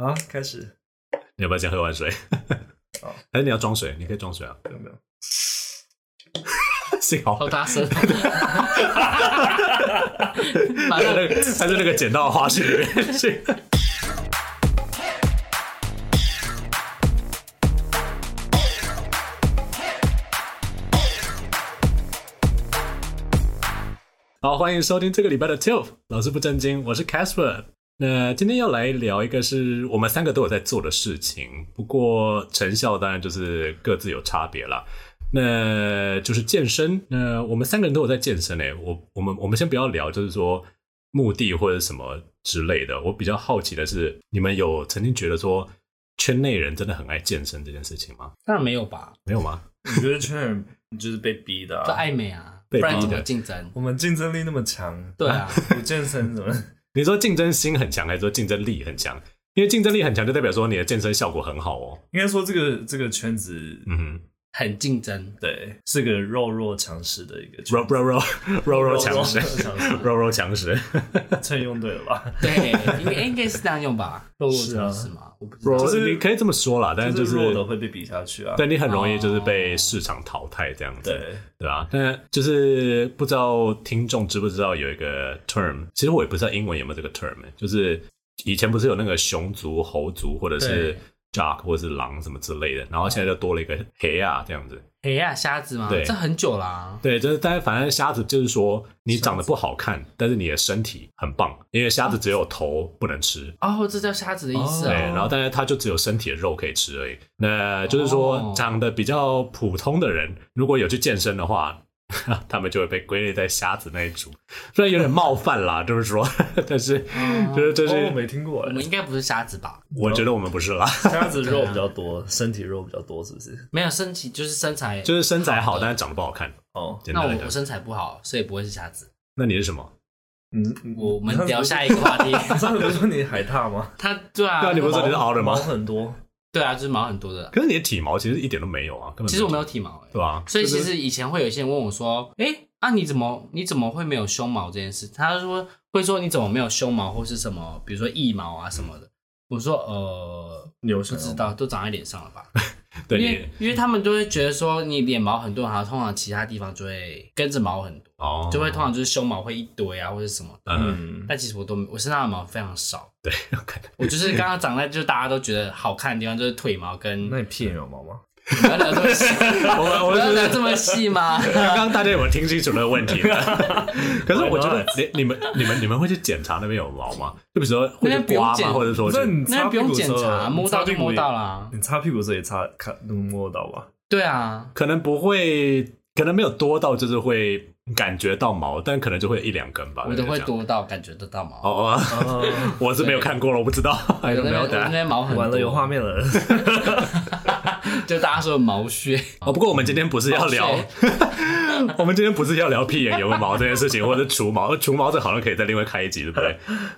好，开始。你要不要先喝完水？好，还是你要装水？你可以装水啊。没有没有。幸好。好大声。还是那个，还是那个捡到的花絮里面去。好，欢迎收听这个礼拜的 TILF 老师不正经，我是 Casper。那今天要来聊一个是我们三个都有在做的事情，不过成效当然就是各自有差别了。那就是健身。那我们三个人都有在健身诶。我我们我们先不要聊，就是说目的或者什么之类的。我比较好奇的是，你们有曾经觉得说圈内人真的很爱健身这件事情吗？当然没有吧？没有吗？我觉得圈内人就是被逼的、啊？就爱美啊，被逼的不然怎么竞争？我们竞争力那么强，对啊，不健身怎么？你说竞争心很强，还是说竞争力很强？因为竞争力很强，就代表说你的健身效果很好哦。应该说这个这个圈子，嗯哼，很竞争，对，是个弱弱强势的一个弱弱弱弱弱强势，弱弱强势，这用对了吧？对，应该应该是这样用吧？弱弱强势嘛，我不知道，就是你可以这么说啦，但是就是弱的会被比下去啊，对，你很容易就是被市场淘汰这样子，对。对吧？但就是不知道听众知不知道有一个 term，其实我也不知道英文有没有这个 term，就是以前不是有那个熊族、猴族，或者是。Jock 或者是狼什么之类的，然后现在就多了一个黑啊这样子。黑啊，瞎子吗？对，这很久啦、啊。对，就是但是反正瞎子就是说你长得不好看，但是你的身体很棒，因为瞎子只有头不能吃。哦，这叫瞎子的意思啊。对，然后但是他就只有身体的肉可以吃而已。那就是说长得比较普通的人，如果有去健身的话。他们就会被归类在瞎子那一组，虽然有点冒犯啦，就是说，但是就是就是我没听过，我们应该不是瞎子吧？我觉得我们不是啦，瞎子肉比较多，身体肉比较多，是不是？没有身体，就是身材，就是身材好，但是长得不好看哦。那我我身材不好，所以不会是瞎子。那你是什么？嗯，我们聊下一个话题。上次不是说你海獭吗？他对啊，对啊，你不是说你是好人吗？毛很多。对啊，就是毛很多的。可是你的体毛其实一点都没有啊，根本。其实我没有体毛，对吧？所以其实以前会有一些人问我说：“哎，啊你怎么你怎么会没有胸毛这件事？”他说会说你怎么没有胸毛或是什么，比如说腋毛啊什么的。我说呃，你不知道，都长在脸上了吧？对，因为因为他们就会觉得说你脸毛很多，然后通常其他地方就会跟着毛很多，哦，就会通常就是胸毛会一堆啊或者什么。嗯，但其实我都我身上的毛非常少。对，我就是刚刚长在就是大家都觉得好看的地方，就是腿毛跟。那你屁眼有毛吗？不要聊这么细，我我要聊这么细吗？刚刚大家有没有听清楚那个问题？可是我觉得你你们你们你们会去检查那边有毛吗？就比如说会去刮吗？或者说那不用检查，摸到就摸到啦。你擦屁股时也擦，看能摸到吧？对啊，可能不会，可能没有多到就是会感觉到毛，但可能就会一两根吧。我都会多到感觉得到毛。哦哦，我是没有看过了，我不知道。还 有没有？那边毛很多。完了，有画面了。就大家说的毛屑哦，不过我们今天不是要聊，我们今天不是要聊屁眼有没有毛这件事情，或者是除毛，除毛这好像可以再另外开一集，对不对？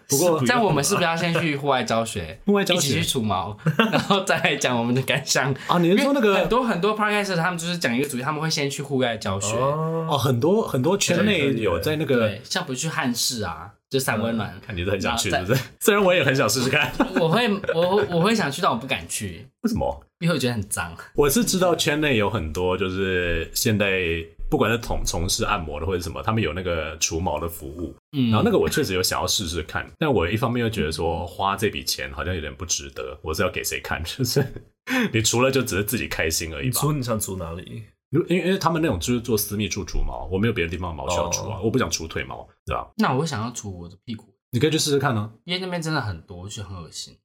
不过，这样我们是不是要先去户外教学，户外教学一起去除毛，然后再来讲我们的感想 啊？你是说那个很多很多 podcast 他们就是讲一个主题，他们会先去户外教学哦，很多很多圈内有在那个，对，像不去汉室啊。就散温暖，看你都很想去，是不是？虽然我也很想试试看，我会，我我会想去，但我不敢去。为什么？因为我觉得很脏。我是知道圈内有很多，就是现在不管是从从事按摩的或者什么，他们有那个除毛的服务。嗯，然后那个我确实有想要试试看，但我一方面又觉得说花这笔钱好像有点不值得。我是要给谁看？就是你除了就只是自己开心而已吧。除你想除哪里？因为因为他们那种就是做私密处除毛，我没有别的地方的毛需要除啊，我不想除腿毛，对吧？那我会想要除我的屁股。你可以去试试看呢，因为那边真的很多，就很恶心。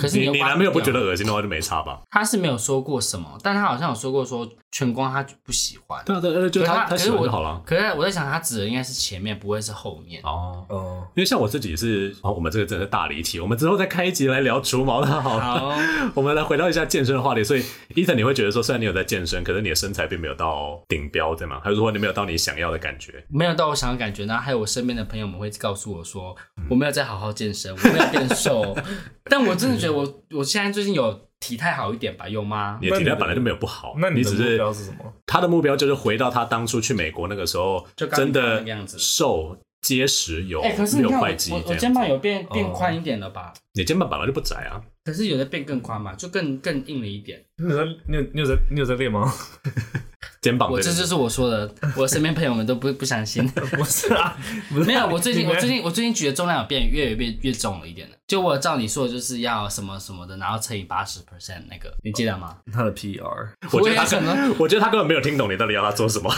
可是你你男朋友不觉得恶心的话就没差吧？他是没有说过什么，但他好像有说过说全光他不喜欢。对啊对，就他他喜欢就好了。可是我在想，他指的应该是前面，不会是后面哦哦。因为像我自己是，哦，我们这个真的是大离题，我们之后再开一集来聊除毛的好了。好，我们来回到一下健身的话题。所以，Ethan，你会觉得说，虽然你有在健身，可是你的身材并没有到顶标，对吗？还是说你没有到你想要的感觉？没有到我想要的感觉。然后还有我身边的朋友们会告诉我说，我没有在好好健身，我没有变瘦。但我真的觉得我我现在最近有体态好一点吧？有吗？你的体态本来就没有不好，那你只是目标是什么？他的目标就是回到他当初去美国那个时候，就真的瘦结实有哎、可是你看我我。肩膀有变变宽一点了吧？你肩膀本来就不窄啊，可是有的变更宽嘛，就更更硬了一点。你有在你有你有在你有在练吗？肩膀我这就是我说的，我身边朋友们都不不相信。不是啊，不是啊没有，我最近我最近我最近举的重量有变越越越重了一点的。就我照你说的，就是要什么什么的，然后乘以八十 percent 那个，你记得吗？他的 PR，我觉得他我也想说根，我觉得他根本没有听懂你到底要他做什么。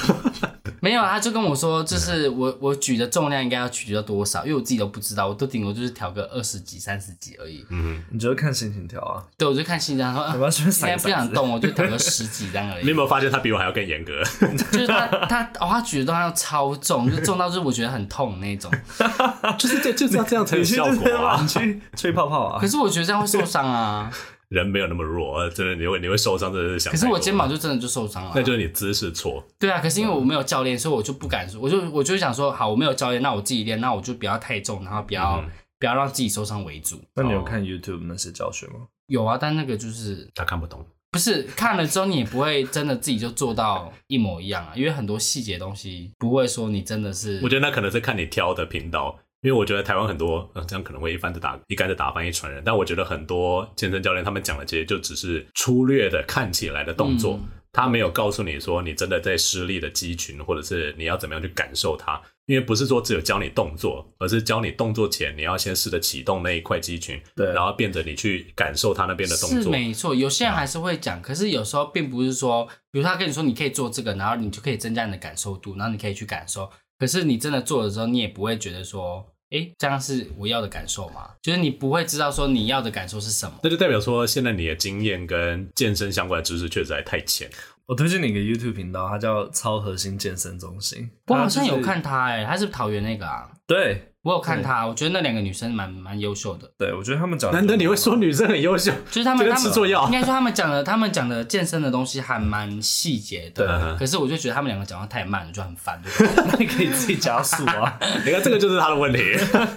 没有，他就跟我说，就是我我举的重量应该要举到多少，因为我自己都不知道，我都顶多就是调个二十几、三十几而已。嗯，你就看心情调啊。对，我就看心脏说，啊要不要去现在不想动，我就 调个十几这样而已。你有没有发现他比我还要更严格？就是他他哦，他举的重量超重，就重到就是我觉得很痛那种。就是这就是要这样才有效果啊你！去吹泡泡啊可！是我觉得这样会受伤啊。人没有那么弱，真的你会你会受伤，真的是想。可是我肩膀就真的就受伤了。那就是你姿势错。对啊，可是因为我没有教练，所以我就不敢说，我就我就想说，好，我没有教练，那我自己练，那我就不要太重，然后不要、嗯不要让自己受伤为主。那你有看 YouTube 那些教学吗？有啊，但那个就是他看不懂。不是看了之后你也不会真的自己就做到一模一样啊，因为很多细节东西不会说你真的是。我觉得那可能是看你挑的频道，因为我觉得台湾很多，呃，这样可能会一竿子打一竿子打翻一船人。但我觉得很多健身教练他们讲的，其实就只是粗略的看起来的动作，嗯他没有告诉你说你真的在施力的肌群，或者是你要怎么样去感受它。因为不是说只有教你动作，而是教你动作前你要先试着启动那一块肌群，对然后变着你去感受它那边的动是作。没错，有些人还是会讲，可是有时候并不是说，比如他跟你说你可以做这个，然后你就可以增加你的感受度，然后你可以去感受。可是你真的做的时候，你也不会觉得说，哎，这样是我要的感受吗？就是你不会知道说你要的感受是什么。那就代表说，现在你的经验跟健身相关的知识确实还太浅。我推荐你一个 YouTube 频道，它叫超核心健身中心。我好像有看他、诶，他是桃园那个啊，对我有看他，我觉得那两个女生蛮蛮优秀的。对，我觉得他们讲的难得你会说女生很优秀，就是他们，这个他们应该说他们讲的，他们讲的健身的东西还蛮细节的。对可是我就觉得他们两个讲话太慢了，就很烦。那你可以自己加速啊。你看，这个就是他的问题。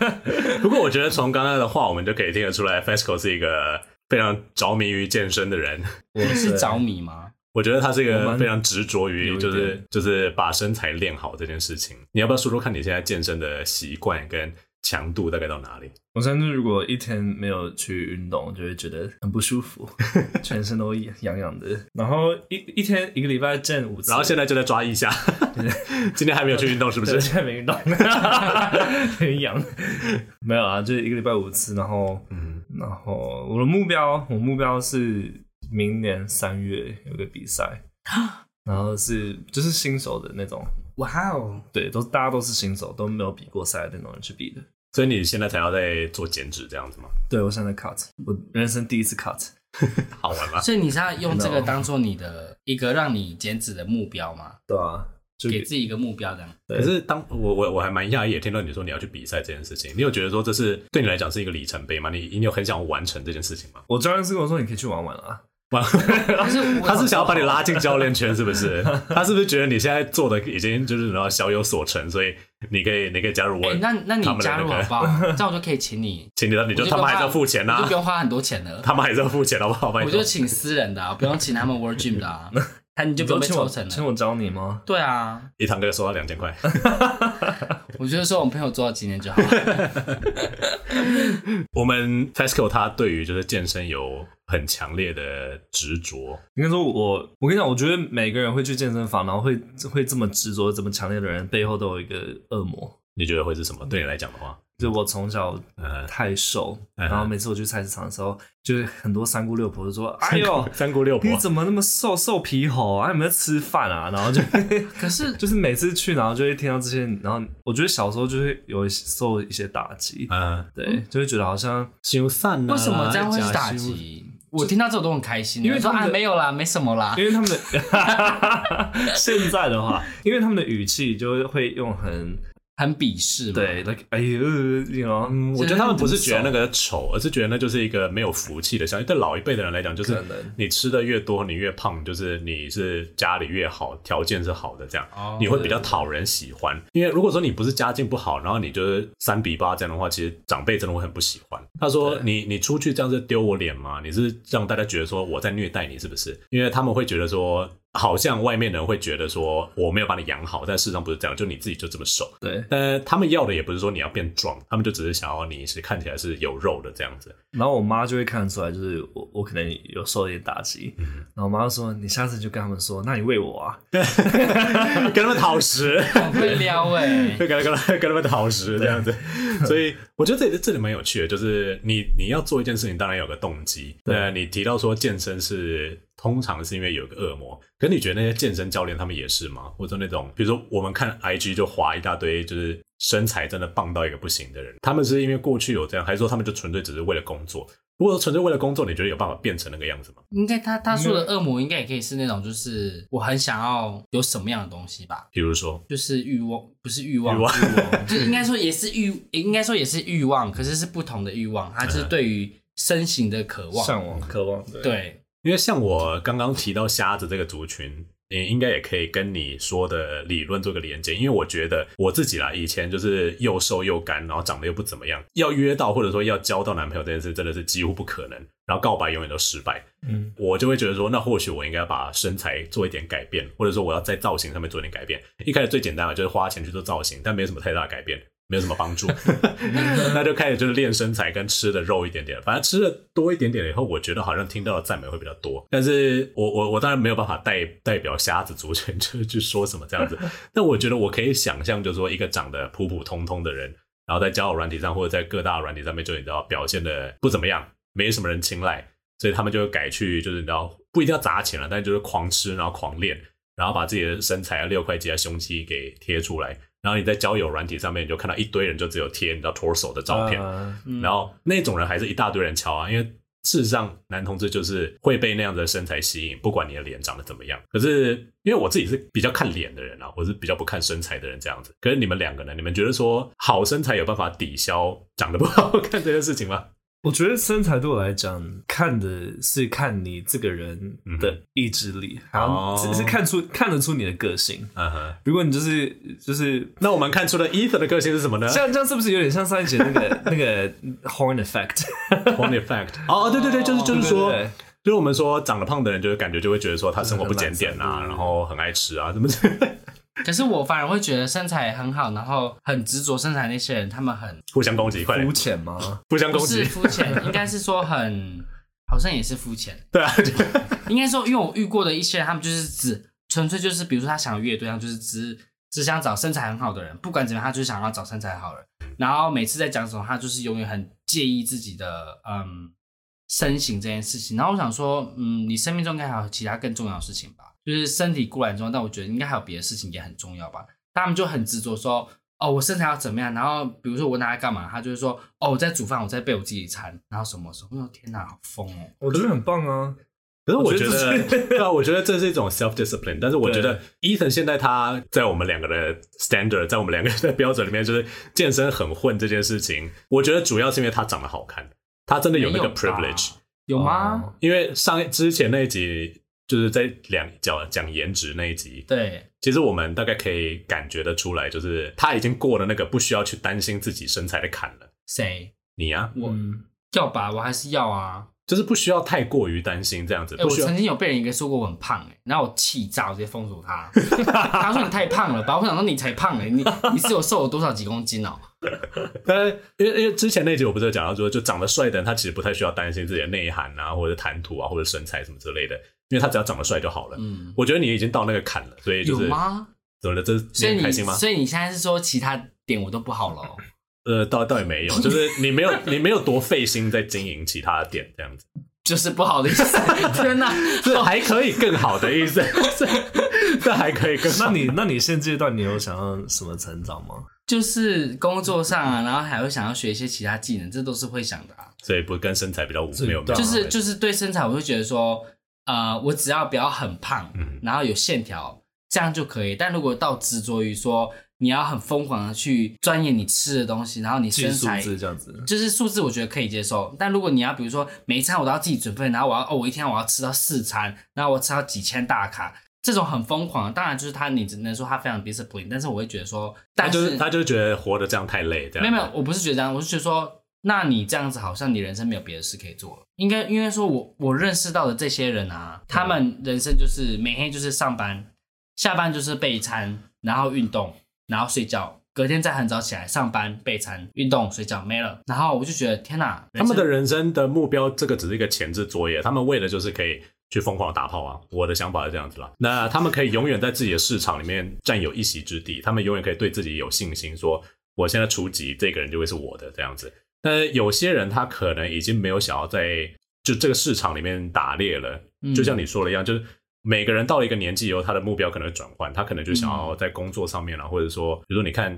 不过，我觉得从刚刚的话，我们就可以听得出来，FESCO 是一个非常着迷于健身的人。我是着迷吗？我觉得他是一个非常执着于，就是就是把身材练好这件事情。你要不要说说看你现在健身的习惯跟强度大概到哪里？我甚至如果一天没有去运动，就会觉得很不舒服，全身都痒痒的。然后一一天一个礼拜健五次，然后现在就在抓一下，今天还没有去运动是不，是？现在没运动，很痒。没有啊，就是一个礼拜五次。然后，嗯，然后我的目标，我目标是明年三月有个比赛，然后是就是新手的那种，哇哦！对，都大家都是新手，都没有比过赛的那种人去比的。所以你现在才要在做减脂这样子吗？对我现在 cut，我人生第一次 cut。好玩吗？所以你是要用这个当做你的一个让你减脂的目标吗？对啊，就给自己一个目标这样。可是当我我我还蛮讶异，也听到你说你要去比赛这件事情，你有觉得说这是对你来讲是一个里程碑吗？你你有很想完成这件事情吗？我教练是跟我说你可以去玩玩啊。可是 他是想要把你拉进教练圈，是不是？他是不是觉得你现在做的已经就是然后小有所成，所以你可以你可以加入我？哎、那那你加入那个好不好？这样我就可以请你，请你，你就他们还是要付钱啊就不，用花很多钱了。他们还是要付钱，好不好？我就请私人的、啊，不用请他们 World Gym 的啊，他你就不用被请我抽成了。请我教你吗？对啊，一堂课收到两千块。我觉得说我们朋友做到几年就好了。我们 FESCO 他对于就是健身有很强烈的执着，应该说我，我跟你讲，我觉得每个人会去健身房，然后会会这么执着、这么强烈的人，背后都有一个恶魔。你觉得会是什么？对你来讲的话，就我从小呃，太瘦，嗯然后每次我去菜市场的时候，就是很多三姑六婆就说：“哎呦，三姑六婆你怎么那么瘦，瘦皮猴啊？有没有吃饭啊？”然后就 可是就是每次去，然后就会听到这些，然后我觉得小时候就会有受一些打击，嗯，对，就会觉得好像修散为什么这样会打击？我听到这种都很开心，说啊因为他们的没有啦，没什么啦。因为他们的 现在的话，因为他们的语气就会用很很鄙视嘛。对，like 哎呦我觉得他们不是觉得那个丑，而是觉得那就是一个没有福气的。像对老一辈的人来讲，就是你吃的越多，你越胖，就是你是家里越好，条件是好的，这样、哦你会比较讨人喜欢。因为如果说你不是家境不好，然后你就是三比八这样的话，其实长辈真的会很不喜欢。他说你你出去这样子丢我脸吗？你是让大家觉得说我在虐待你是不是？因为他们会觉得说。好像外面人会觉得说我没有把你养好，但事实上不是这样，就你自己就这么瘦。对，但他们要的也不是说你要变壮，他们就只是想要你是看起来是有肉的这样子。然后我妈就会看得出来，就是我我可能有受一点打击，嗯、然后我妈就说：“你下次就跟他们说，那你喂我啊，跟他们讨食，会撩哎，会跟跟跟他们讨食这样子。所以我觉得这这里蛮有趣的，就是你你要做一件事情，当然有个动机。对，你提到说健身是。通常是因为有个恶魔，可是你觉得那些健身教练他们也是吗？或者说那种，比如说我们看 IG 就划一大堆，就是身材真的棒到一个不行的人，他们是因为过去有这样，还是说他们就纯粹只是为了工作？如果纯粹为了工作，你觉得有办法变成那个样子吗？应该他他说的恶魔应该也可以是那种，就是我很想要有什么样的东西吧？比如说，就是欲望，不是欲望，欲望，就应该说也是欲，应该说也是欲望，可是是不同的欲望，它就是对于身形的渴望、向往、渴望，对。对因为像我刚刚提到瞎子这个族群，你应该也可以跟你说的理论做个连接。因为我觉得我自己啦，以前就是又瘦又干，然后长得又不怎么样，要约到或者说要交到男朋友这件事，真的是几乎不可能。然后告白永远都失败。嗯，我就会觉得说，那或许我应该把身材做一点改变，或者说我要在造型上面做一点改变。一开始最简单的就是花钱去做造型，但没有什么太大的改变。没有什么帮助，那就开始就是练身材跟吃的肉一点点，反正吃的多一点点以后，我觉得好像听到的赞美会比较多。但是我我我当然没有办法代代表瞎子族群就去说什么这样子，但我觉得我可以想象，就是说一个长得普普通通的人，然后在交友软体上或者在各大软体上面，就你知道表现的不怎么样，没什么人青睐，所以他们就会改去就是你知道不一定要砸钱了，但就是狂吃，然后狂练，然后把自己的身材啊六块肌啊胸肌给贴出来。然后你在交友软体上面，你就看到一堆人就只有贴你知道 torso 的照片，然后那种人还是一大堆人敲啊，因为事实上男同志就是会被那样子的身材吸引，不管你的脸长得怎么样。可是因为我自己是比较看脸的人啊，我是比较不看身材的人这样子。可是你们两个呢？你们觉得说好身材有办法抵消长得不好看这件事情吗？我觉得身材对我来讲，看的是看你这个人的意志力，然后只是看出看得出你的个性。嗯哼，如果你就是就是，那我们看出了 Ethan 的个性是什么呢？像这样是不是有点像上一集那个那个 Horn Effect？Horn Effect？哦，对对对，就是就是说，就是我们说长得胖的人，就是感觉就会觉得说他生活不检点啊，然后很爱吃啊，什么之类的。可是我反而会觉得身材很好，然后很执着身材那些人，他们很互相攻击，快点肤浅吗？互相攻击，肤浅，应该是说很，好像也是肤浅。对啊，应该说，因为我遇过的一些人，他们就是只纯粹就是，比如说他想要约对象，就是只只想找身材很好的人，不管怎么样，他就是想要找身材好的人。然后每次在讲什么，他就是永远很介意自己的嗯身形这件事情。然后我想说，嗯，你生命中应该还有其他更重要的事情吧？就是身体固然重要，但我觉得应该还有别的事情也很重要吧。他们就很执着说，哦，我身材要怎么样？然后比如说我拿来干嘛？他就是说，哦，我在煮饭，我在备我自己的餐，然后什么时候？我天哪，好疯哦！我觉得很棒啊。可是我觉得，对啊，我觉得这是一种 self discipline。但是我觉得，Ethan 现在他在我们两个的 standard，在我们两个的 标准里面，就是健身很混这件事情。我觉得主要是因为他长得好看，他真的有那个 privilege，有吗？因为上之前那一集。就是在两讲讲颜值那一集，对，其实我们大概可以感觉得出来，就是他已经过了那个不需要去担心自己身材的坎了。谁？你呀？我要吧，我还是要啊，就是不需要太过于担心这样子。我曾经有被人一个说过我很胖，哎，然后我气炸，我直接封锁他。他说你太胖了吧？我想说你才胖哎，你你是有瘦了多少几公斤哦？呃，因为因为之前那集我不是有讲到说，就长得帅的人他其实不太需要担心自己的内涵啊，或者谈吐啊，或者身材什么之类的。因为他只要长得帅就好了。嗯，我觉得你已经到那个坎了，所以就是有吗？怎么了？这是你开心吗？所以你现在是说其他点我都不好了？呃，倒倒也没有，就是你没有你没有多费心在经营其他的点，这样子 就是不好的意思。天哪，这还可以更好的意思，这还可以更好。那你那你现阶段你有想要什么成长吗？就是工作上啊，然后还会想要学一些其他技能，这都是会想的啊。所以不跟身材比较无没有，就是就是对身材，我会觉得说。呃，我只要不要很胖，嗯，然后有线条，这样就可以。但如果到执着于说你要很疯狂的去钻研你吃的东西，然后你身材这样子，就是数字，我觉得可以接受。但如果你要比如说每一餐我都要自己准备，然后我要哦，我一天我要吃到四餐，然后我吃到几千大卡，这种很疯狂。当然就是他，你只能说他非常 discipline，但是我会觉得说，但是他就是他就觉得活得这样太累，这样。没有没有，我不是觉得这样，我是觉得说。那你这样子好像你人生没有别的事可以做了。应该因为说我我认识到的这些人啊，他们人生就是每天就是上班，下班就是备餐，然后运动，然后睡觉，隔天再很早起来上班备餐、运动、睡觉没了。然后我就觉得天哪，他们的人生的目标这个只是一个前置作业，他们为的就是可以去疯狂打炮啊。我的想法是这样子啦。那他们可以永远在自己的市场里面占有一席之地，他们永远可以对自己有信心，说我现在出击，这个人就会是我的这样子。但是有些人他可能已经没有想要在就这个市场里面打猎了，就像你说的一样，就是每个人到了一个年纪以后，他的目标可能会转换，他可能就想要在工作上面了，或者说，比如说你看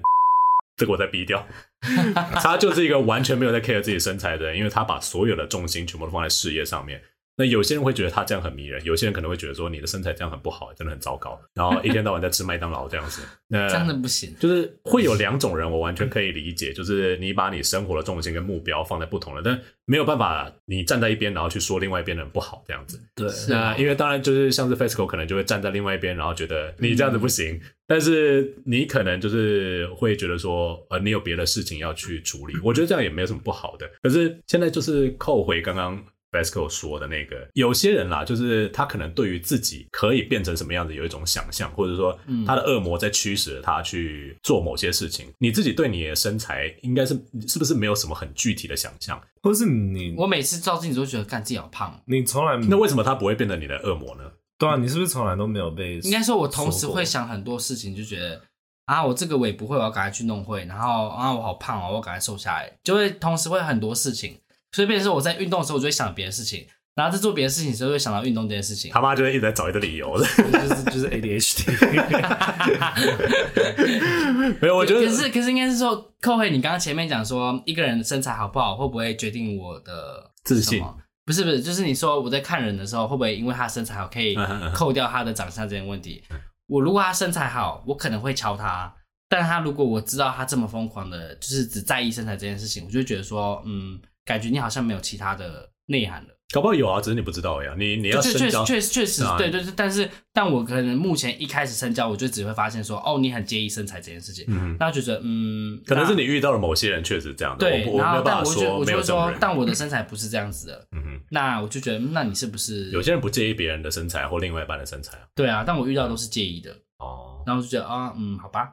这个我在逼掉，他就是一个完全没有在 care 自己身材的人，因为他把所有的重心全部都放在事业上面。那有些人会觉得他这样很迷人，有些人可能会觉得说你的身材这样很不好，真的很糟糕。然后一天到晚在吃麦当劳这样子，那 真的不行。就是会有两种人，我完全可以理解，就是你把你生活的重心跟目标放在不同的，但没有办法你站在一边，然后去说另外一边的人不好这样子。对，那因为当然就是像是 FESCO 可能就会站在另外一边，然后觉得你这样子不行，嗯、但是你可能就是会觉得说，呃，你有别的事情要去处理。我觉得这样也没有什么不好的。可是现在就是扣回刚刚。FESCO 说的那个，有些人啦，就是他可能对于自己可以变成什么样子有一种想象，或者说他的恶魔在驱使他去做某些事情。你自己对你的身材应该是是不是没有什么很具体的想象，或是你？我每次照镜子都觉得，干自己好胖。你从来那为什么他不会变成你的恶魔呢？对啊，你是不是从来都没有被？应该说，我同时会想很多事情，就觉得啊，我这个我也不会，我要赶快去弄会，然后啊，我好胖哦，我赶快瘦下来，就会同时会很多事情。所以，变成是我在运动的时候，我就会想别的事情。然后在做别的事情的时候，会想到运动这件事情。他妈就会一直在找一个理由，就是就是 ADHD。没有，我觉得可是可是应该是说，扣回你刚刚前面讲说，一个人的身材好不好，会不会决定我的自信？不是不是，就是你说我在看人的时候，会不会因为他身材好，可以扣掉他的长相这件问题？我如果他身材好，我可能会敲他。但他如果我知道他这么疯狂的，就是只在意身材这件事情，我就会觉得说，嗯，感觉你好像没有其他的内涵了。搞不好有啊，只是你不知道呀。你你要深交，确实确实确实对对对。但是，但我可能目前一开始深交，我就只会发现说，哦，你很介意身材这件事情。嗯，那就觉得，嗯，可能是你遇到了某些人确实这样的。对，我然后但我就我就说，但我的身材不是这样子的。嗯哼，那我就觉得，那你是不是有些人不介意别人的身材或另外一半的身材啊？对啊，但我遇到都是介意的。哦，然后我就觉得啊，嗯，好吧，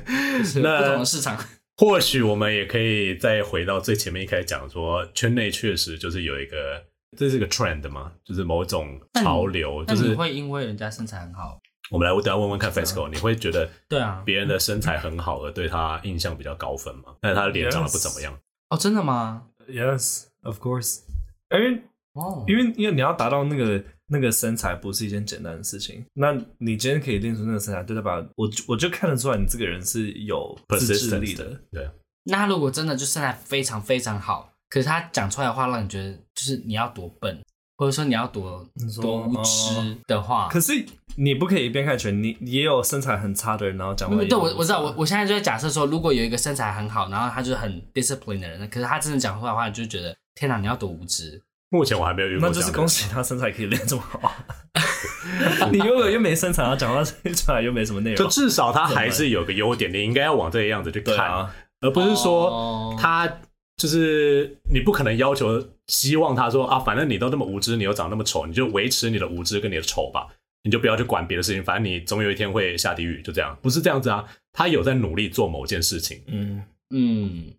那不同的市场。或许我们也可以再回到最前面一开始讲说，圈内确实就是有一个。这是个 trend 嘛？就是某种潮流，就是会因为人家身材很好。我们来，我等下问问看 FESCO，你会觉得对啊，别人的身材很好而对他印象比较高分吗？但是他的脸长得不怎么样。哦，真的吗？Yes, of course。因为哦，因为因为你要达到那个那个身材不是一件简单的事情。那你今天可以练出那个身材，对吧？我我就看得出来你这个人是有自制力的。对。那他如果真的就身材非常非常好。可是他讲出来的话，让你觉得就是你要多笨，或者说你要多多无知的话。可是你不可以一边看全，你也有身材很差的人，然后讲话。对，我我知道，我我现在就在假设说，如果有一个身材很好，然后他就是很 discipline 的人，可是他真的讲出来的话，你就觉得天哪，你要多无知。目前我还没有遇过。那就是恭喜他身材可以练这么好。你又有又没身材，然后讲话出来又没什么内容。就至少他还是有个优点，你应该要往这个样子去看，啊、而不是说他。就是你不可能要求、希望他说啊，反正你都那么无知，你又长那么丑，你就维持你的无知跟你的丑吧，你就不要去管别的事情，反正你总有一天会下地狱，就这样，不是这样子啊。他有在努力做某件事情，嗯。嗯，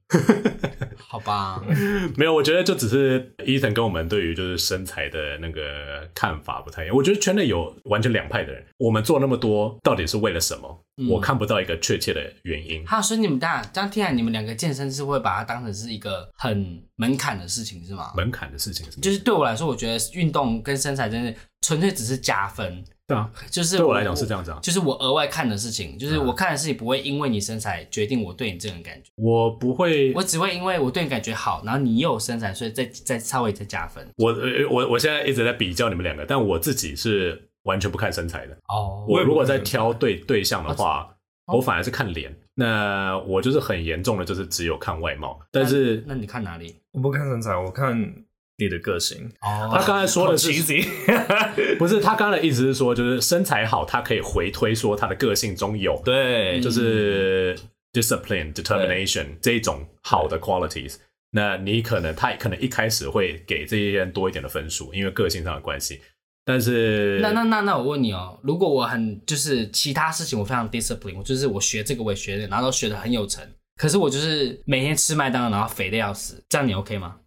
好吧，没有，我觉得就只是 Ethan 跟我们对于就是身材的那个看法不太一样。我觉得圈内有完全两派的人，我们做那么多到底是为了什么？嗯、我看不到一个确切的原因。好，所以你们大这样听来，你们两个健身是会把它当成是一个很门槛的事情，是吗？门槛的事情是，就是对我来说，我觉得运动跟身材真的纯粹只是加分。对啊，就是对我来讲是这样子啊，就是我额外看的事情，就是我看的事情不会因为你身材决定我对你这种感觉，我不会，我只会因为我对你感觉好，然后你又有身材，所以再再稍微再加分。我我我现在一直在比较你们两个，但我自己是完全不看身材的哦。我如果在挑对对象的话，我反而是看脸。那我就是很严重的，就是只有看外貌。但是那你看哪里？我不看身材，我看。你的个性哦，他刚才说的是，不是他刚才的意思是说，就是身材好，他可以回推说他的个性中有对，就是 discipline、determination 这一种好的 qualities。那你可能他可能一开始会给这些人多一点的分数，因为个性上的关系。但是那那那那我问你哦，如果我很就是其他事情我非常 discipline，我就是我学这个我也学的，然后都学的很有成，可是我就是每天吃麦当劳，然后肥的要死，这样你 OK 吗？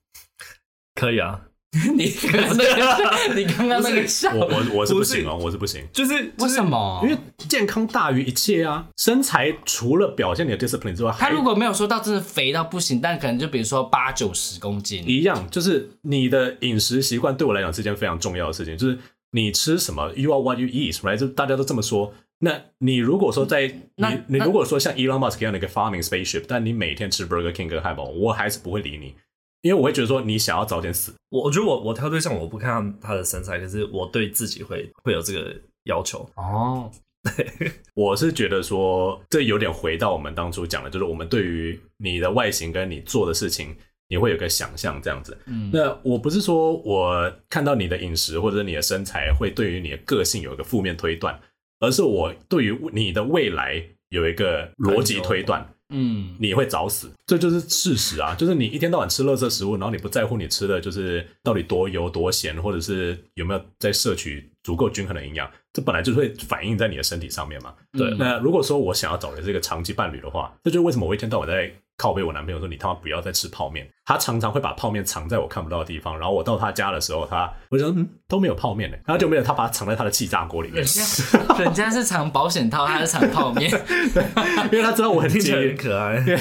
可以啊。你刚刚那个，你刚刚那个笑，我我我是不行哦，我是不行，就是为什么？因为健康大于一切啊！身材除了表现你的 discipline 之外，他如果没有说到真的肥到不行，但可能就比如说八九十公斤一样，就是你的饮食习惯对我来讲是一件非常重要的事情，就是你吃什么，you are what you eat，right？就大家都这么说。那你如果说在你你如果说像 Elon Musk 一样的一个 farming spaceship，但你每天吃 Burger King 跟汉堡，我还是不会理你。因为我会觉得说，你想要早点死。我我觉得我我挑对象，我不看他的身材，可是我对自己会会有这个要求。哦，对，我是觉得说，这有点回到我们当初讲的，就是我们对于你的外形跟你做的事情，你会有个想象这样子。嗯，那我不是说我看到你的饮食或者你的身材会对于你的个性有一个负面推断，而是我对于你的未来有一个逻辑推断。嗯，你会早死，这就是事实啊！就是你一天到晚吃垃圾食物，然后你不在乎你吃的就是到底多油多咸，或者是有没有在摄取足够均衡的营养，这本来就会反映在你的身体上面嘛。对，那如果说我想要找的这个长期伴侣的话，这就是为什么我一天到晚在。靠背我男朋友说：“你他妈不要再吃泡面。”他常常会把泡面藏在我看不到的地方，然后我到他家的时候，他我就说：“嗯，都没有泡面呢。”然后就没有他把它藏在他的气炸锅里面。人家人家是藏保险套，他是藏泡面，因为他知道我很介意，可爱，因 为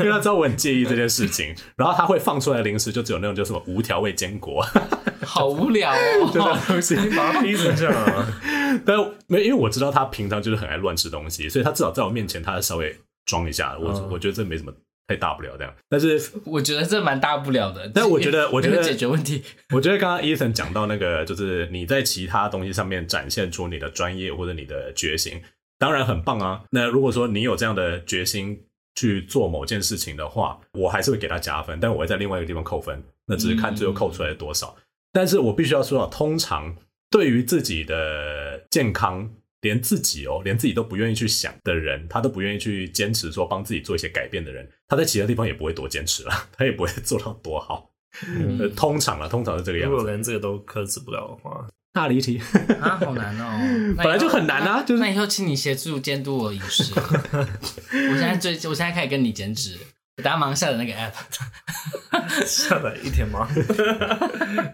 因为他知道我很介意这件事情。然后他会放出来的零食就只有那种叫什么无调味坚果，好无聊哦，这东西你把它逼成这样啊？但没因为我知道他平常就是很爱乱吃东西，所以他至少在我面前，他稍微装一下。我、嗯、我觉得这没什么。太大不了这样，但是 我觉得这蛮大不了的。但我觉得，我觉得解决问题。我觉得刚刚 Ethan 讲到那个，就是你在其他东西上面展现出你的专业或者你的决心，当然很棒啊。那如果说你有这样的决心去做某件事情的话，我还是会给他加分，但我会在另外一个地方扣分。那只是看最后扣出来多少。嗯、但是我必须要说到，通常对于自己的健康。连自己哦，连自己都不愿意去想的人，他都不愿意去坚持说帮自己做一些改变的人，他在其他地方也不会多坚持了，他也不会做到多好。嗯、通常啊，通常是这个样子。如果连这个都克制不了的话，大离题啊，好难哦。本来就很难啊，就是那以后请你协助监督我饮食。我现在最，我现在开始跟你减脂，我大家忙下载那个 app，下载一天吗？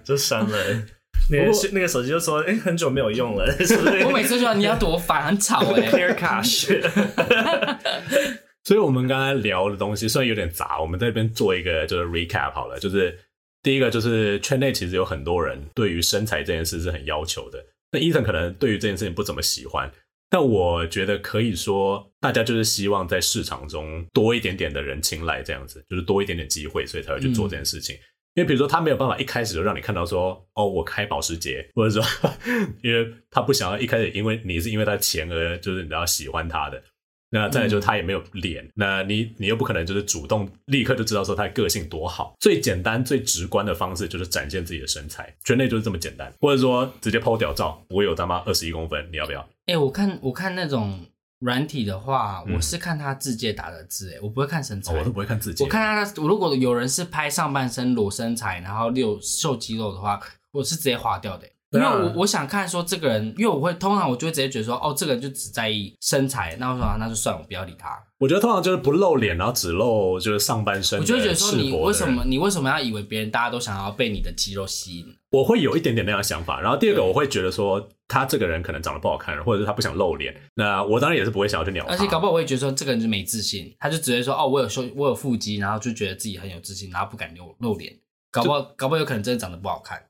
就删了。那个那个手机就说：“哎、欸，很久没有用了。是不是”我每次说你要多烦，很吵哎、欸。Clear cache。所以，我们刚才聊的东西虽然有点杂，我们在这边做一个就是 recap 好了。就是第一个，就是圈内其实有很多人对于身材这件事是很要求的。那 Ethan 可能对于这件事情不怎么喜欢，但我觉得可以说，大家就是希望在市场中多一点点的人青睐，这样子就是多一点点机会，所以才会去做这件事情。嗯因为比如说他没有办法一开始就让你看到说哦，我开保时捷，或者说 因为他不想要一开始因为你是因为他的钱而就是你要喜欢他的，那再来就是他也没有脸，嗯、那你你又不可能就是主动立刻就知道说他的个性多好，最简单最直观的方式就是展现自己的身材，圈内就是这么简单，或者说直接 po 屌照，我有他妈二十一公分，你要不要？哎、欸，我看我看那种。软体的话，我是看他字界打的字，诶、嗯，我不会看身材，哦、我都不会看字界。我看他，如果有人是拍上半身裸身材，然后六瘦肌肉的话，我是直接划掉的，因为我我想看说这个人，因为我会通常我就会直接觉得说，哦，这个人就只在意身材，那我说那就算我不要理他。我觉得通常就是不露脸，然后只露就是上半身。我就会觉得说，你为什么你为什么要以为别人大家都想要被你的肌肉吸引？我会有一点点那样的想法。然后第二个，我会觉得说。他这个人可能长得不好看，或者是他不想露脸，那我当然也是不会想要去鸟他。而且搞不好我也觉得说这个人就没自信，他就直接说哦，我有胸，我有腹肌，然后就觉得自己很有自信，然后不敢露露脸。搞不好，搞不好有可能真的长得不好看。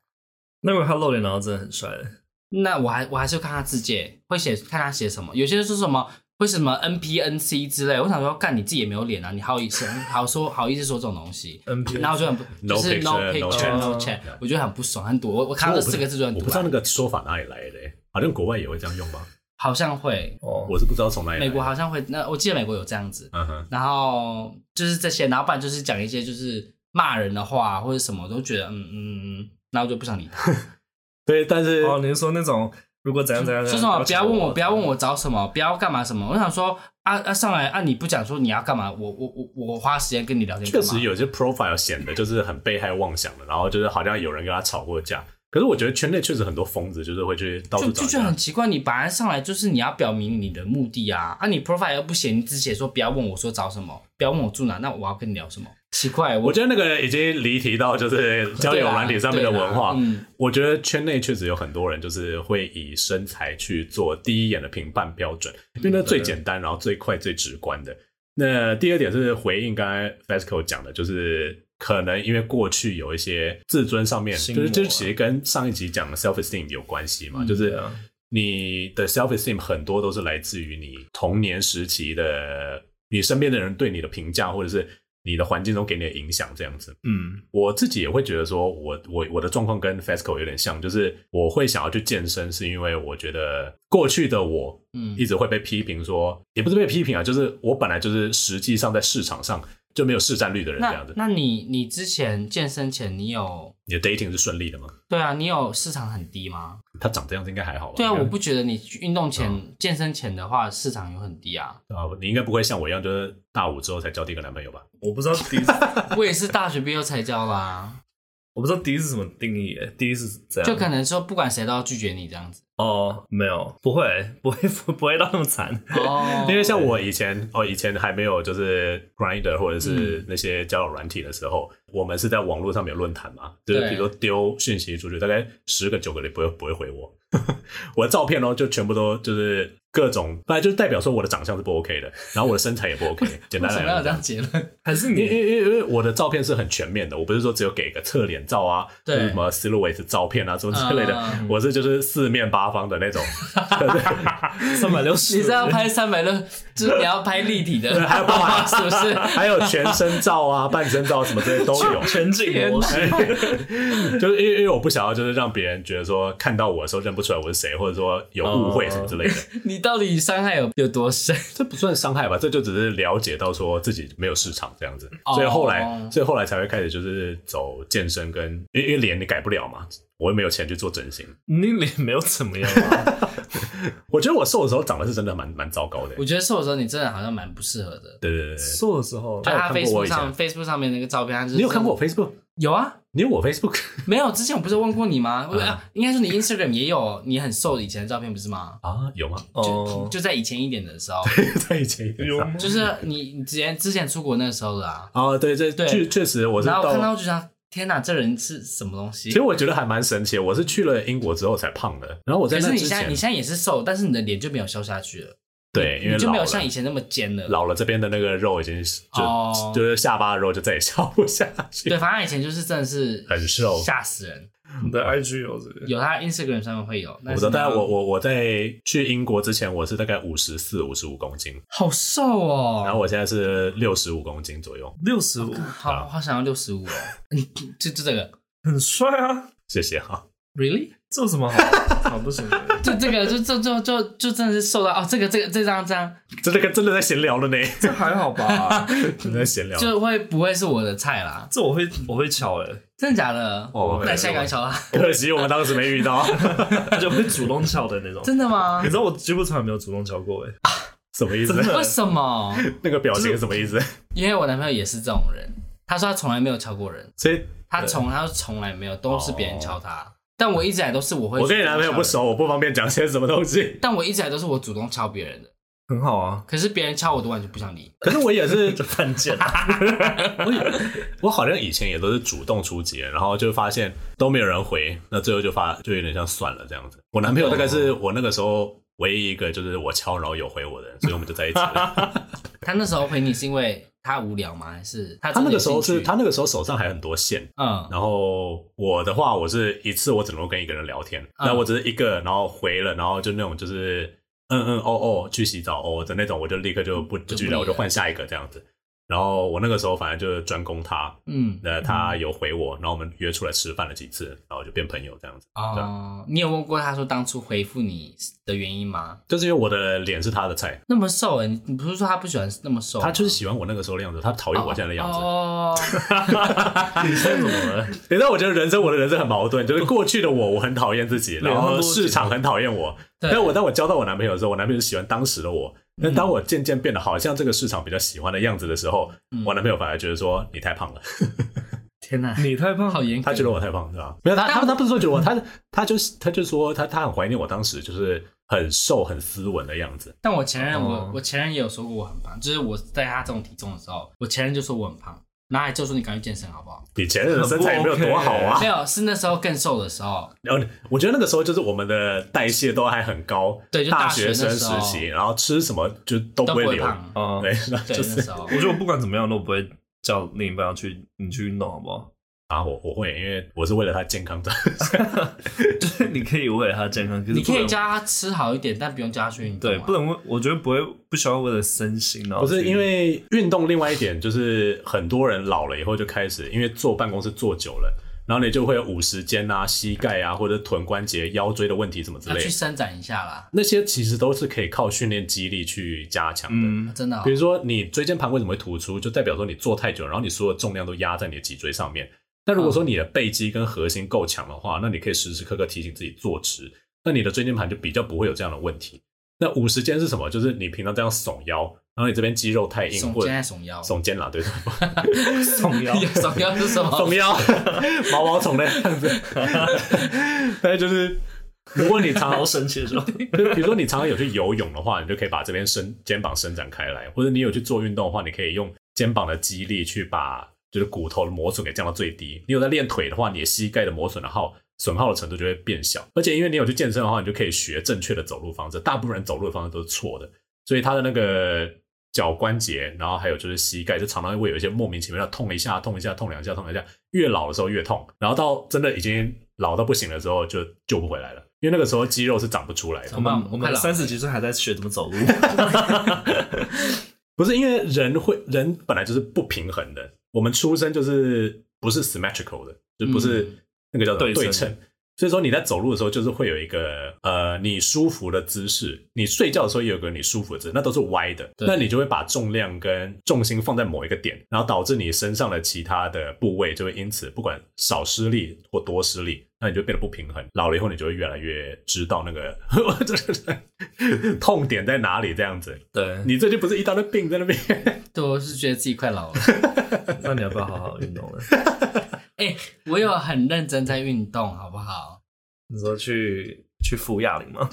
那如果他露脸，然后真的很帅，那我还我还是会看他自介，会写看他写什么。有些人说什么。为什么 N P N C 之类？我想说，干你自己也没有脸啊，你好意思 好说好意思说这种东西？N P，然后就很不就是 no picture no chat，我觉得很不爽，很堵。我我看到这四个字就很堵。我不知道那个说法哪里来的，好像国外也会这样用吧？好像会哦，我是不知道从哪里来。美国好像会，那我记得美国有这样子。嗯哼。然后就是这些，然后不然就是讲一些就是骂人的话或者什么，都觉得嗯嗯嗯，然后就不想理他。对，但是哦，你是说那种。如果怎样怎样，说什么？不要问我，不要问我找什么，不要干嘛什么。我想说，啊啊上来啊你不讲说你要干嘛，我我我我花时间跟你聊天干嘛，确实有些 profile 显得就是很被害妄想的，然后就是好像有人跟他吵过架。可是我觉得圈内确实很多疯子，就是会去到处找。就就觉得很奇怪，你本来上来就是你要表明你的目的啊，啊，你 profile 又不写，你只写说不要问我说找什么，不要问我住哪，那我要跟你聊什么？奇怪，我，我觉得那个已经离题到就是交友软体上面的文化。嗯，我觉得圈内确实有很多人就是会以身材去做第一眼的评判标准，因为那最简单，然后最快最直观的。那第二点是回应刚才 Fasco 讲的，就是。可能因为过去有一些自尊上面，就是就是其实跟上一集讲的 self esteem 有关系嘛，就是你的 self esteem 很多都是来自于你童年时期的你身边的人对你的评价，或者是。你的环境中给你的影响，这样子，嗯，我自己也会觉得说我，我我我的状况跟 FESCO 有点像，就是我会想要去健身，是因为我觉得过去的我，嗯，一直会被批评说，嗯、也不是被批评啊，就是我本来就是实际上在市场上就没有市占率的人这样子。那，那你你之前健身前，你有你的 dating 是顺利的吗？对啊，你有市场很低吗？他长这样子应该还好吧？对啊，我不觉得你运动前、嗯、健身前的话，市场有很低啊。啊，你应该不会像我一样，就是大五之后才交第一个男朋友吧？我不知道第一次，我也是大学毕业才交啦。我不知道第一是什么定义诶，第一是这样，就可能说不管谁都要拒绝你这样子。哦，没有，不会，不会，不会到那么惨。哦，因为像我以前，哦，以前还没有就是 Grinder 或者是那些交友软体的时候，嗯、我们是在网络上面有论坛嘛，就是比如说丢讯息出去，大概十个九个里不会不会回我，我的照片哦就全部都就是。各种，本来就代表说我的长相是不 OK 的，然后我的身材也不 OK。简单来说，为什么要这样结论？还是你因为因为我的照片是很全面的，我不是说只有给个侧脸照啊，对什么 silhouette 照片啊，什么之类的，嗯、我是就是四面八方的那种。三百六十，你是要拍三百六，就是你要拍立体的，还有爸爸 是不是？还有全身照啊、半身照什么这些都有，全景模式。就是因为因为我不想要就是让别人觉得说看到我的时候认不出来我是谁，或者说有误会什么之类的。你。到底伤害有有多深？这不算伤害吧，这就只是了解到说自己没有市场这样子，所以后来，所以后来才会开始就是走健身跟，因为因为脸你改不了嘛，我又没有钱去做整形，你脸没有怎么样啊？我觉得我瘦的时候长得是真的蛮蛮糟糕的。我觉得瘦的时候你真的好像蛮不适合的。对对对，瘦的时候，就他 Facebook 上 Facebook 上面那个照片，你有看过我 Facebook？有啊，你有我 Facebook？没有，之前我不是问过你吗？应该说你 Instagram 也有你很瘦以前的照片，不是吗？啊，有吗？就就在以前一点的时候，在以前一点，就是你你之前之前出国那个时候的啊。哦，对对对，确确实我是。然后看到就想，天哪，这人是什么东西？其实我觉得还蛮神奇，我是去了英国之后才胖的。然后我在那之前，你现在你现在也是瘦，但是你的脸就没有消下去了。对，因为就没有像以前那么尖了。老了，这边的那个肉已经就、oh, 就是下巴的肉就再也消不下去。对，反正以前就是真的是很瘦，吓死人。对，IG 有这个，有他 Instagram 上面会有。我知道，但我我我在去英国之前，我是大概五十四、五十五公斤，好瘦哦。然后我现在是六十五公斤左右，六十五，好好想要六十五哦。就就这个，很帅啊，谢谢哈。Really？这有什么好？好不行。就这个，就就就就就真的是受到哦，这个这个这张这张，这个真的在闲聊了呢。这还好吧？真的在闲聊，就会不会是我的菜啦？这我会我会敲诶，真的假的？哦，那下一个敲啊。可惜我们当时没遇到，他 就会主动敲的那种。真的吗？你知道我几乎从来没有主动敲过诶。什么意思？为什么？那个表情是什么意思？因为我男朋友也是这种人，他说他从来没有敲过人，所以他从他说从来没有，都是别人敲他。但我一直来都是我会，我跟你男朋友不熟，我不方便讲些什么东西。但我一直来都是我主动敲别人的，很好啊。可是别人敲我都完全不想理。可是我也是 犯贱，我我好像以前也都是主动出击，然后就发现都没有人回，那最后就发就有点像算了这样子。我男朋友大概是我那个时候唯一一个就是我敲然后有回我的人，所以我们就在一起了。他那时候回你是因为？他无聊吗？还是他？他那个时候是他那个时候手上还有很多线，嗯，然后我的话，我是一次我只能够跟一个人聊天，那、嗯、我只是一个，然后回了，然后就那种就是嗯嗯哦哦去洗澡哦的那种，我就立刻就不不继续聊，我就换下一个这样子。然后我那个时候反正就是专攻他，嗯，那他有回我，然后我们约出来吃饭了几次，然后就变朋友这样子。哦，你有问过他说当初回复你的原因吗？就是因为我的脸是他的菜，那么瘦哎，你不是说他不喜欢那么瘦？他就是喜欢我那个时候的样子，他讨厌我现在的样子。哦，你说怎么了？你知道我觉得人生我的人生很矛盾，就是过去的我我很讨厌自己，然后市场很讨厌我。但我当我交到我男朋友的时候，我男朋友是喜欢当时的我。那当我渐渐变得好像这个市场比较喜欢的样子的时候，嗯我男朋友反而觉得说你太胖了。天哪，你太胖，好严格，他觉得我太胖，是吧？没有，他他他不是说觉得我，他他就是他就说他他很怀念我当时就是很瘦很斯文的样子。但我前任，我、哦我前任也有说过我很胖，就是我在他这种体重的时候，我前任就说我很胖，然后还就说你赶紧健身好不好？以前任的身材也没有多好啊 没。有，是那时候更瘦的时候，然后我觉得那个时候就是我们的代谢都还很高，对就大学学生那时期，然后吃什么就都都不会胖。啊，对，就是那时候我觉得我不管怎么样都不会叫另一半要去你去运动，好不好？啊，我我会，因为我是为了他健康着想。就是你可以为了他健康，可是你可以教他吃好一点，但不用教他去运动、啊。对，不能为我觉得不会不需要为了身心哦不是因为运动，另外一点就是很多人老了以后就开始，因为坐办公室坐久了，然后你就会有五十肩啊、膝盖啊或者臀关节、腰椎的问题什么之类的去。伸展一下啦。那些其实都是可以靠训练肌力去加强的。嗯，真的、哦比，如说你椎间盘为什么会突出，就代表说你坐太久，然后你所有重量都压在你的脊椎上面。那如果说你的背肌跟核心够强的话，那你可以时时刻刻提醒自己坐直，那你的椎间盘就比较不会有这样的问题。那五十肩是什么？就是你平常这样耸腰，然后你这边肌肉太硬，耸肩还耸腰，耸肩啦，对，耸腰 耸腰是什么？耸腰，毛毛虫的样子。但是就是，如果你常好神奇的时候，就比如说你常常有去游泳的话，你就可以把这边伸肩膀伸展开来，或者你有去做运动的话，你可以用肩膀的肌力去把就是骨头的磨损给降到最低。你有在练腿的话，你的膝盖的磨损的耗损耗的程度就会变小。而且因为你有去健身的话，你就可以学正确的走路方式。大部分人走路的方式都是错的，所以他的那个脚关节，然后还有就是膝盖，就常常会有一些莫名其妙的痛一下、痛一下、痛两下、痛两下。越老的时候越痛，然后到真的已经老到不行的时候，就救不回来了。因为那个时候肌肉是长不出来的我们我们三十几岁还在学怎么走路 不是因为人会人本来就是不平衡的，我们出生就是不是 symmetrical 的，就不是那个叫做对称对称。所以说你在走路的时候，就是会有一个呃你舒服的姿势，你睡觉的时候也有个你舒服的姿势，那都是歪的。那你就会把重量跟重心放在某一个点，然后导致你身上的其他的部位就会因此不管少施力或多施力，那你就变得不平衡。老了以后，你就会越来越知道那个就是 痛点在哪里，这样子。对，你最近不是一大堆病在那边？对，我是觉得自己快老了。那你要不要好好运动了？哎、我有很认真在运动，好不好？你说去去扶哑铃吗？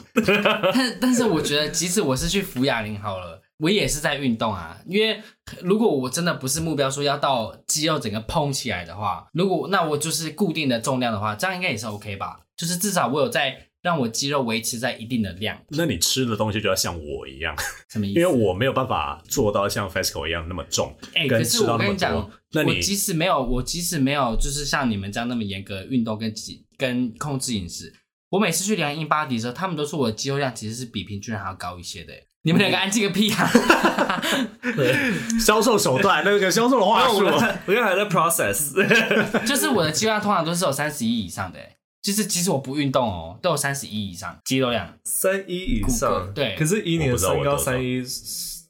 但但是我觉得，即使我是去扶哑铃好了，我也是在运动啊。因为如果我真的不是目标说要到肌肉整个膨起来的话，如果那我就是固定的重量的话，这样应该也是 OK 吧？就是至少我有在让我肌肉维持在一定的量。那你吃的东西就要像我一样，什么意思？因为我没有办法做到像 FESCO 一样那么重，哎、跟可是我跟你吃到那么多讲，。那你我即使没有，我即使没有，就是像你们这样那么严格运动跟跟控制饮食，我每次去量 InBody 的时候，他们都说我的肌肉量其实是比平均人还要高一些的。你们两个安静个屁啊！对，销售手段那个销售的话术，我刚才在 process，就是我的肌肉量通常都是有三十一以上的，就是即使我不运动哦，都有三十一以上肌肉量。三一以上。骼，对。可是以你的身高三一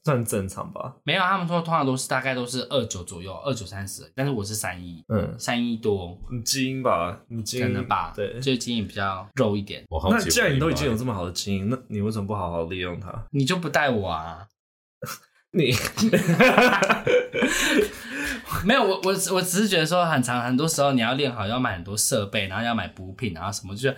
算正常吧？没有，他们说通常都是大概都是二九左右，二九三十，但是我是三一，嗯，三一多，你基因吧，你基因可能吧，对。就是基因比较肉一点。我好奇那既然你都已经有这么好的基因，那你为什么不好好利用它？你就不带我啊？你 没有，我我我只是觉得说，很长很多时候你要练好，要买很多设备，然后要买补品，然后什么，就觉得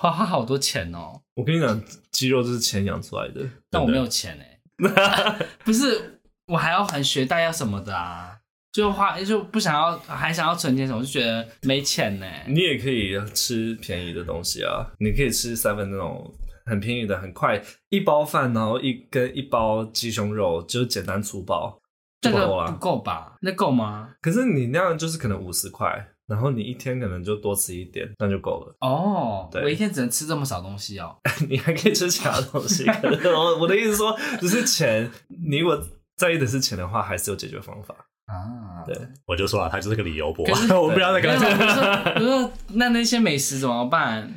花花好多钱哦。我跟你讲，肌肉就是钱养出来的。但我没有钱哎，不是，我还要还学贷要什么的啊，就花就不想要，还想要存钱什么，就觉得没钱呢。你也可以吃便宜的东西啊，你可以吃三份那种很便宜的，很快一包饭，然后一跟一包鸡胸肉，就是简单粗暴，这个不就够了。够吧？那够吗？可是你那样就是可能五十块，然后你一天可能就多吃一点，那就够了。哦，对我一天只能吃这么少东西哦。你还可以吃其他东西。可是我我的意思是说，只是钱，你如果在意的是钱的话，还是有解决方法。啊，对，我就说啊，他就是个理由博可是，我不要再跟他讲。没有我说我说那那些美食怎么办？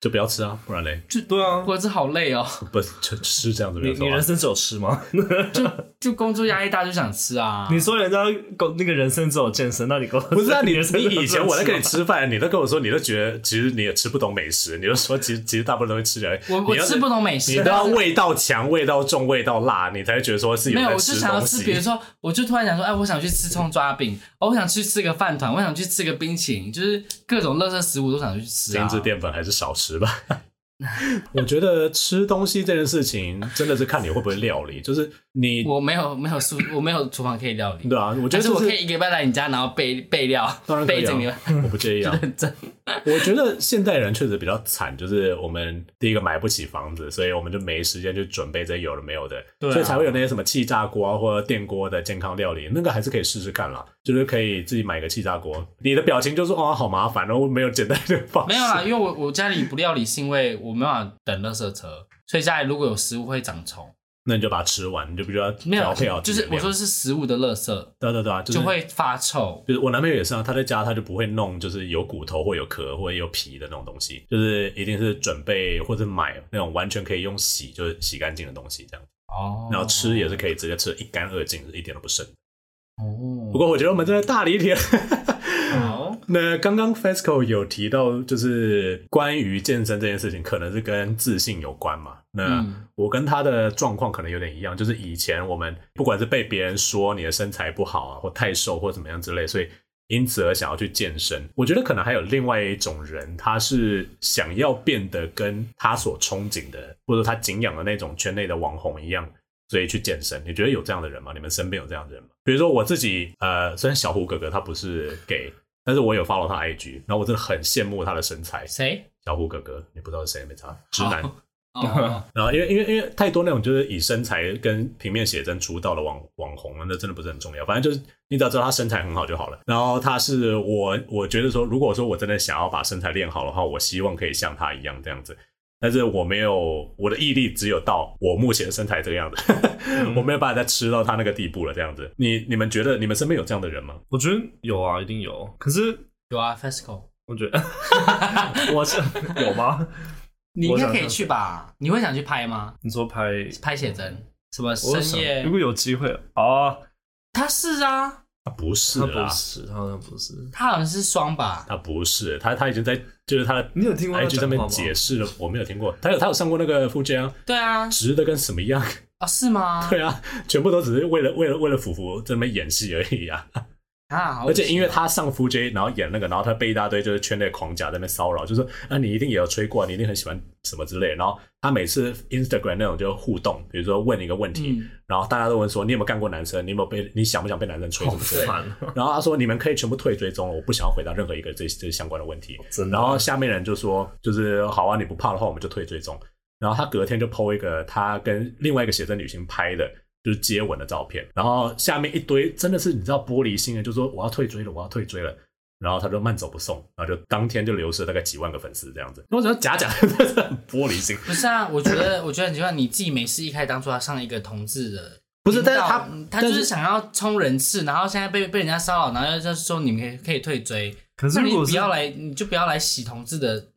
就不要吃啊，不然嘞，就对啊，活着好累哦。不是吃吃这样子没有错啊。你你人生只有吃吗？就就工作压力大就想吃啊。你说人家工那个人生只有健身，那你工不是啊？你人生你以前我在跟你吃饭，你都跟我说，你都觉得其实你也吃不懂美食，你就说其实其实大部分东西吃起来，我我吃不懂美食，你都要味道强、味道重、味道辣，你才会觉得说是有没有。我就吃想要东。吃，比如说，我就突然想说，哎，我想去吃葱抓饼，哦，我想去吃个饭团，我想去吃个冰淇淋，就是各种垃圾食物都想去吃啊。精致淀粉还是少吃吧。我觉得吃东西这件事情真的是看你会不会料理，就是你我没有没有厨我没有厨房可以料理，对啊，我觉得、就是、是我可以一个礼拜来你家，然后备备料，备整个，我不介意啊。我觉得现代人确实比较惨，就是我们第一个买不起房子，所以我们就没时间去准备这些有的没有的，所以才会有那些什么气炸锅啊或者电锅的健康料理，那个还是可以试试看啦，就是可以自己买个气炸锅。你的表情就是哦，好麻烦哦，我没有简单的方式。没有啦，因为我我家里不料理是因为我没办法等垃圾车，所以家里如果有食物会长虫。那你就把它吃完，你就必须要调配好。就是我说是食物的垃圾，对对对啊，就会发臭。就是我男朋友也是啊，他在家他就不会弄，就是有骨头或有壳或者有皮的那种东西，就是一定是准备或者买那种完全可以用洗就是洗干净的东西这样。哦，然后吃也是可以直接吃一干二净，一点都不剩。哦，不过我觉得我们真的大离题了。好，那刚刚 Fesco 有提到，就是关于健身这件事情，可能是跟自信有关嘛。那我跟他的状况可能有点一样，就是以前我们不管是被别人说你的身材不好啊，或太瘦或怎么样之类，所以因此而想要去健身。我觉得可能还有另外一种人，他是想要变得跟他所憧憬的，或者他敬仰的那种圈内的网红一样，所以去健身。你觉得有这样的人吗？你们身边有这样的人吗？比如说我自己，呃，虽然小胡哥哥他不是 gay，但是我有 follow 他 IG，然后我真的很羡慕他的身材。谁？小胡哥哥，你不知道是谁没差？直男。然后因为因为因为太多那种就是以身材跟平面写真出道的网网红了，那真的不是很重要。反正就是你只要知道他身材很好就好了。然后他是我我觉得说，如果说我真的想要把身材练好的话，我希望可以像他一样这样子。但是我没有，我的毅力只有到我目前的身材这个样子，嗯、我没有办法再吃到他那个地步了。这样子，你你们觉得你们身边有这样的人吗？我觉得有啊，一定有。可是有啊，Fesco，我觉得我是有吗？你应该可以去吧？你会想去拍吗？你说拍拍写真什么深夜？如果有机会啊，他是啊。他不是，他不是，他好像不是，他好像是双吧？他不是，他他已经在，就是他的，你有听过 IG 上面解释了，我没有听过，他有他有上过那个富江，对啊，直的跟什么一样啊？是吗？对啊，全部都只是为了为了为了福福在那边演戏而已啊。啊！而且因为他上 Fuji，然后演那个，然后他被一大堆就是圈内狂甲在那骚扰，就说啊，你一定也有吹过，你一定很喜欢什么之类。然后他每次 Instagram 那种就互动，比如说问一个问题，嗯、然后大家都问说你有没有干过男生，你有没有被你想不想被男生吹什么之类然后他说你们可以全部退追踪，我不想要回答任何一个这这相关的问题。然后下面人就说就是好啊，你不怕的话我们就退追踪。然后他隔天就 po 一个他跟另外一个写真女星拍的。就是接吻的照片，然后下面一堆真的是你知道玻璃心的，就说我要退追了，我要退追了，然后他就慢走不送，然后就当天就流失了大概几万个粉丝这样子。我觉得假假的，玻璃心。不是啊，我觉得我觉得你就像你自己没事一开始当初要上一个同志的，不是，但是他他就是想要冲人次，然后现在被被人家骚扰，然后就是说你们可以可以退追，可是如果你不要来，你就不要来洗同志的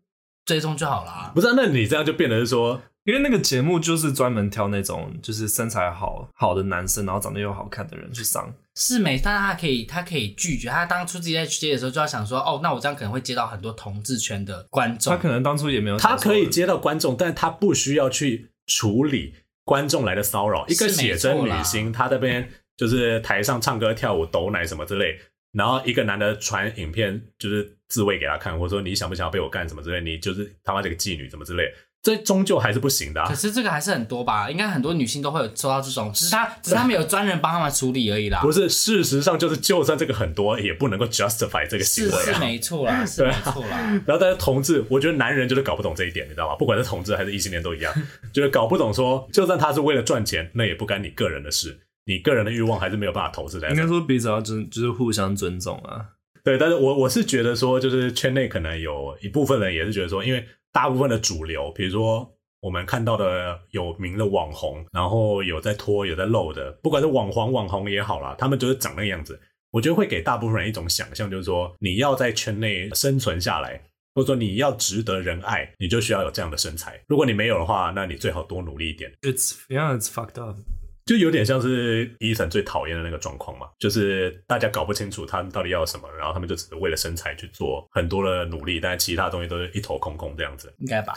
追踪就好了。不是、啊，那你这样就变得是说。因为那个节目就是专门挑那种就是身材好好的男生，然后长得又好看的人去上。是没，但是他可以，他可以拒绝。他当初自己在接的时候，就要想说，哦，那我这样可能会接到很多同志圈的观众。他可能当初也没有，他可以接到观众，但他不需要去处理观众来的骚扰。一个写真女星，她在那边就是台上唱歌跳舞抖奶什么之类，然后一个男的传影片就是自慰给他看，或者说你想不想要被我干什么之类，你就是他妈这个妓女什么之类。这终究还是不行的啊。可是这个还是很多吧？应该很多女性都会有收到这种，只是他只是他们有专人帮他们处理而已啦。不是，事实上就是，就算这个很多，也不能够 justify 这个行为啊。是是没错啦，是没错啦。然后但是同志，我觉得男人就是搞不懂这一点，你知道吗？不管是同志还是异性恋都一样，就是搞不懂说，就算他是为了赚钱，那也不干你个人的事，你个人的欲望还是没有办法投资在。应该说彼此要尊，就是互相尊重啊。对，但是我我是觉得说，就是圈内可能有一部分人也是觉得说，因为大部分的主流，比如说。我们看到的有名的网红，然后有在脱有在露的，不管是网黄网红也好啦，他们就是长那个样子。我觉得会给大部分人一种想象，就是说你要在圈内生存下来，或者说你要值得人爱，你就需要有这样的身材。如果你没有的话，那你最好多努力一点。It's yeah, it's fucked up. 就有点像是 Ethan 最讨厌的那个状况嘛，就是大家搞不清楚他们到底要什么，然后他们就只是为了身材去做很多的努力，但是其他东西都是一头空空这样子。应该吧？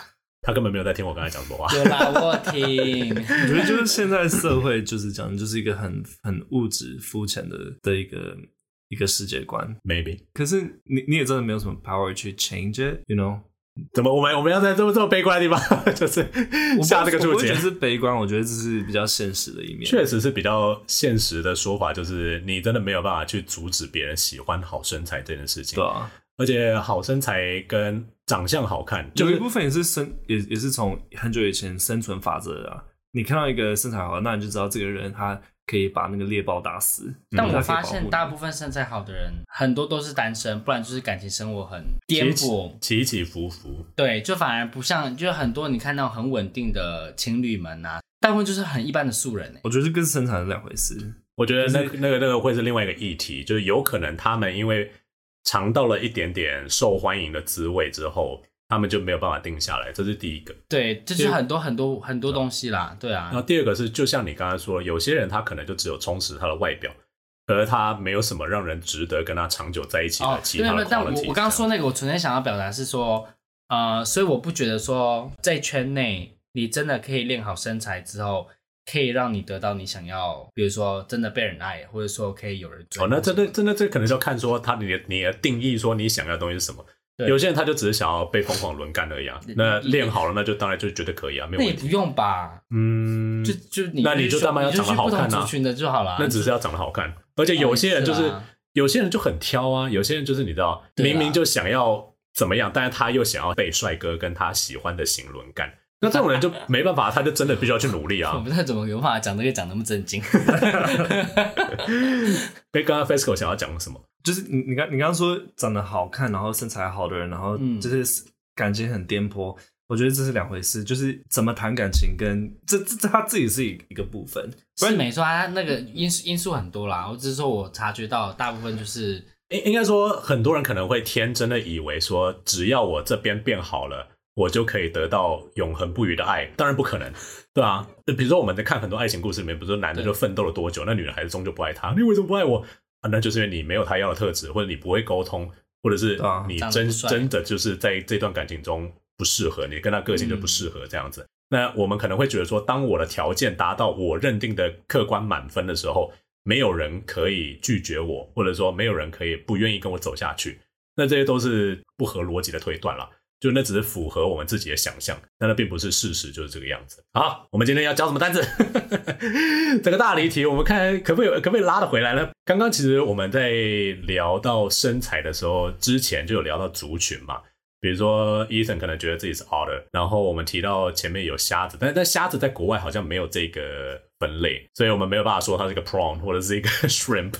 他根本没有在听我刚才讲什么话。有啦，我听。我觉得就是现在社会就是讲，就是一个很很物质、肤浅的的一个一个世界观。Maybe。可是你你也真的没有什么 power 去 change it，you know？怎么我们我们要在这么这么悲观的地方，就是下这个注解？我觉得是悲观，我觉得这是比较现实的一面。确实是比较现实的说法，就是你真的没有办法去阻止别人喜欢好身材这件事情。对啊，而且好身材跟长相好看，就是、有一部分也是生也也是从很久以前生存法则啊。你看到一个身材好，那你就知道这个人他。可以把那个猎豹打死，但我发现大部分身材好的人，很多都是单身，不然就是感情生活很颠簸，起起伏伏。对，就反而不像，就很多你看到很稳定的情侣们啊，大部分就是很一般的素人。我觉得这跟身材是两回事。我觉得那那个那个会是另外一个议题，就是有可能他们因为尝到了一点点受欢迎的滋味之后。他们就没有办法定下来，这是第一个。对，这是很多很多很多东西啦，对啊。然后第二个是，就像你刚才说，有些人他可能就只有充实他的外表，而他没有什么让人值得跟他长久在一起的其他的 quality。但我我刚刚说那个，我纯粹想要表达是说，呃，所以我不觉得说在圈内你真的可以练好身材之后，可以让你得到你想要，比如说真的被人爱，或者说可以有人追。哦，那真的真的这可能就要看说他你的你的定义，说你想要的东西是什么。有些人他就只是想要被疯狂轮干而已啊，那练好了那就当然就觉得可以啊，没有问题。那也不用吧，嗯，就就你那你就他妈要长得好看啊，群的就好了。那只是要长得好看，而且有些人就是有些人就很挑啊，有些人就是你知道，明明就想要怎么样，但是他又想要被帅哥跟他喜欢的型轮干，那这种人就没办法，他就真的必须要去努力啊。我不知道怎么有办法讲这个讲那么正经。哎，刚刚 FESCO 想要讲什么？就是你你刚你刚刚说长得好看，然后身材好的人，然后就是感情很颠簸，嗯，我觉得这是两回事。就是怎么谈感情跟，跟这这他自己是一一个部分，不是没错，他那个因素因素很多啦。我只是说我察觉到大部分就是，应应该说很多人可能会天真的以为说，只要我这边变好了，我就可以得到永恒不渝的爱。当然不可能，对啊。比如说我们在看很多爱情故事里面，比如说男的就奋斗了多久，那女人还是终究不爱他，你为什么不爱我？那就是因为你没有他要的特质，或者你不会沟通，或者是你真真的就是在这段感情中不适合你，跟他个性就不适合这样子。嗯。那我们可能会觉得说，当我的条件达到我认定的客观满分的时候，没有人可以拒绝我，或者说没有人可以不愿意跟我走下去。那这些都是不合逻辑的推断了。就那只是符合我们自己的想象，但那并不是事实，就是这个样子。好，我们今天要教什么单字？这个大离题，我们看可不可以可不可以拉得回来呢？刚刚其实我们在聊到身材的时候，之前就有聊到族群嘛，比如说 Ethan 可能觉得自己是 Otter，然后我们提到前面有虾子，但是但虾子在国外好像没有这个分类，所以我们没有办法说它是一个 prawn 或者是一个 shrimp，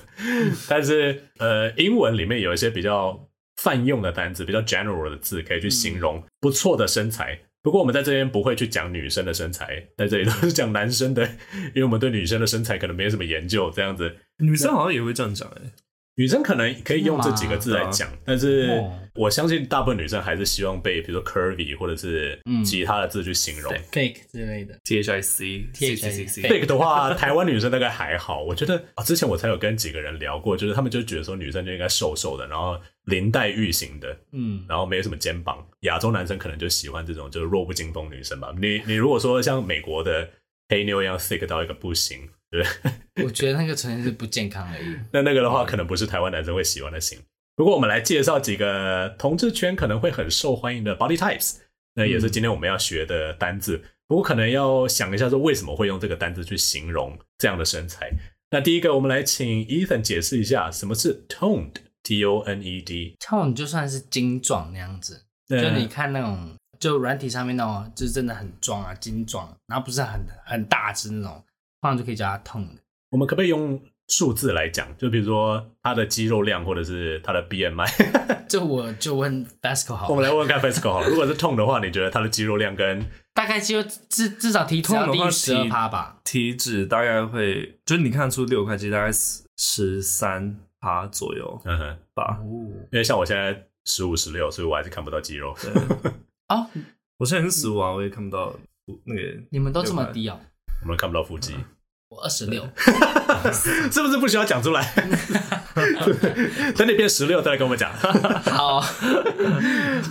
但是呃，英文里面有一些比较。泛用的单词，比较 general 的字，可以去形容不错的身材。不过我们在这边不会去讲女生的身材，在这里都是讲男生的，因为我们对女生的身材可能没什么研究。这样子，女生好像也会这样讲诶。女生可能可以用这几个字来讲，但是我相信大部分女生还是希望被比如说 curvy 或者是其他的字去形容，thick 之类的，t h i c t h i c fake 的话，台湾女生大概还好。我觉得啊，之前我才有跟几个人聊过，就是他们就觉得说女生就应该瘦瘦的，然后林黛玉型的，嗯，然后没有什么肩膀。亚洲男生可能就喜欢这种就是弱不禁风女生吧。你你如果说像美国的黑妞一样 thick 到一个不行。对，我觉得那个纯粹是不健康而已。那那个的话，可能不是台湾男生会喜欢的型。不过，我们来介绍几个同志圈可能会很受欢迎的 body types，那也是今天我们要学的单字。不过，可能要想一下，说为什么会用这个单字去形容这样的身材。那第一个，我们来请 Ethan 解释一下什么是 toned，T O N E D。toned 就算是精壮那样子，就你看那种，就软体上面那种，就是真的很壮啊，精壮，然后不是很很大只那种。胖就可以叫他痛的。我们可不可以用数字来讲？就比如说他的肌肉量，或者是他的 BMI。就我就问 FESCO 好了。我们来问问看 FESCO 好了。如果是痛的话，你觉得他的肌肉量跟大概肌肉至至少体重低于十二趴吧？体脂大概会，就是你看出六块肌大概十三趴左右，嗯哼，吧。因为像我现在十五十六，所以我还是看不到肌肉。哦，我现在是十五啊，我也看不到那个。你们都这么低哦？我们看不到腹肌。我二十六，是不是不需要讲出来？等你变十六再来跟我们讲。好，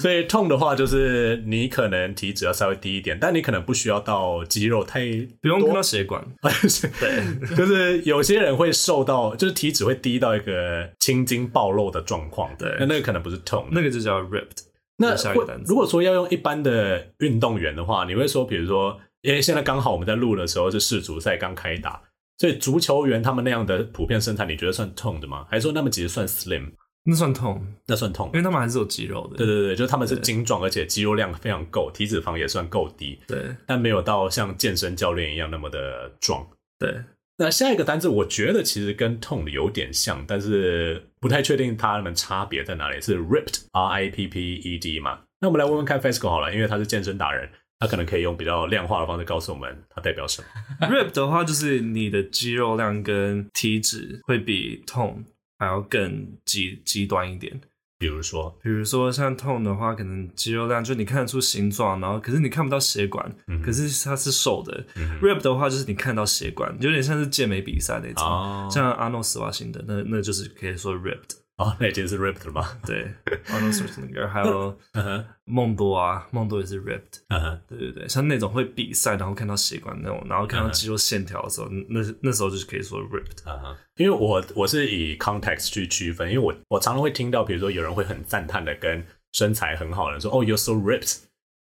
所以痛的话，就是你可能体脂要稍微低一点，但你可能不需要到肌肉太不用看到血管。对，就是有些人会受到，就是体脂会低到一个青筋暴露的状况。对，那那个可能不是痛，那个就叫 ripped。那如果说要用一般的运动员的话，你会说，比如说。因为现在刚好我们在录的时候是世足赛刚开打，所以足球员他们那样的普遍身材，你觉得算痛的吗？还是说他们其实算 slim？那算痛，那算痛，因为他们还是有肌肉的。对对对，就是他们是精壮，而且肌肉量非常够，体脂肪也算够低。对，但没有到像健身教练一样那么的壮。对，那下一个单字我觉得其实跟痛有点像，但是不太确定它们差别在哪里。是 ripped，R I P P E D 嘛？那我们来问问看 FESCO 好了，因为他是健身达人。他可能可以用比较量化的方式告诉我们，它代表什么。Rip 的话，就是你的肌肉量跟体脂会比 tone 还要更极极端一点。比如说，比如说像 tone 的话，可能肌肉量就你看得出形状，然后可是你看不到血管，嗯、可是它是瘦的。嗯、Rip 的话，就是你看到血管，有点像是健美比赛那种，哦、像阿诺斯瓦辛的，那那就是可以说 ripped。哦，那已经是 ripped 了吗？对，Arnold Schwarzenegger 还有 梦多啊，梦多也是 ripped。对对对，像那种会比赛，然后看到血管那种，然后看到肌肉线条的时候，那那时候就是可以说 ripped。因为我我是以 context 去区分，因为我我常常会听到，比如说有人会很赞叹的跟身材很好的人说，哦，you're so ripped。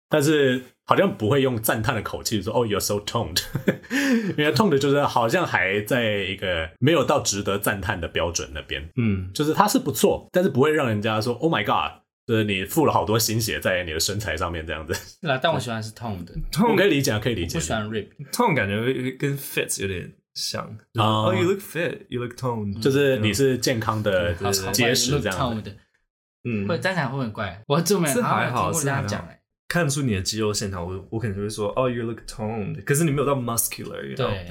但是好像不会用赞叹的口气说哦，you're so toned，因为 toned 就是好像还在一个没有到值得赞叹的标准那边。嗯，就是它是不错，但是不会让人家说 oh my god，就是你付了好多心血在你的身材上面这样子。对啊，但我喜欢是 toned 的，我可以理解，可以理解。我喜欢 rip toned 感觉跟 fit 有点像啊。Oh, you look fit, you look toned，就是你是健康的、结实这样子。嗯，会站起来会很怪。我这么是还好，是还好。看出你的肌肉线条，我我可能就会说，哦，you look toned，可是你没有到 muscular，对，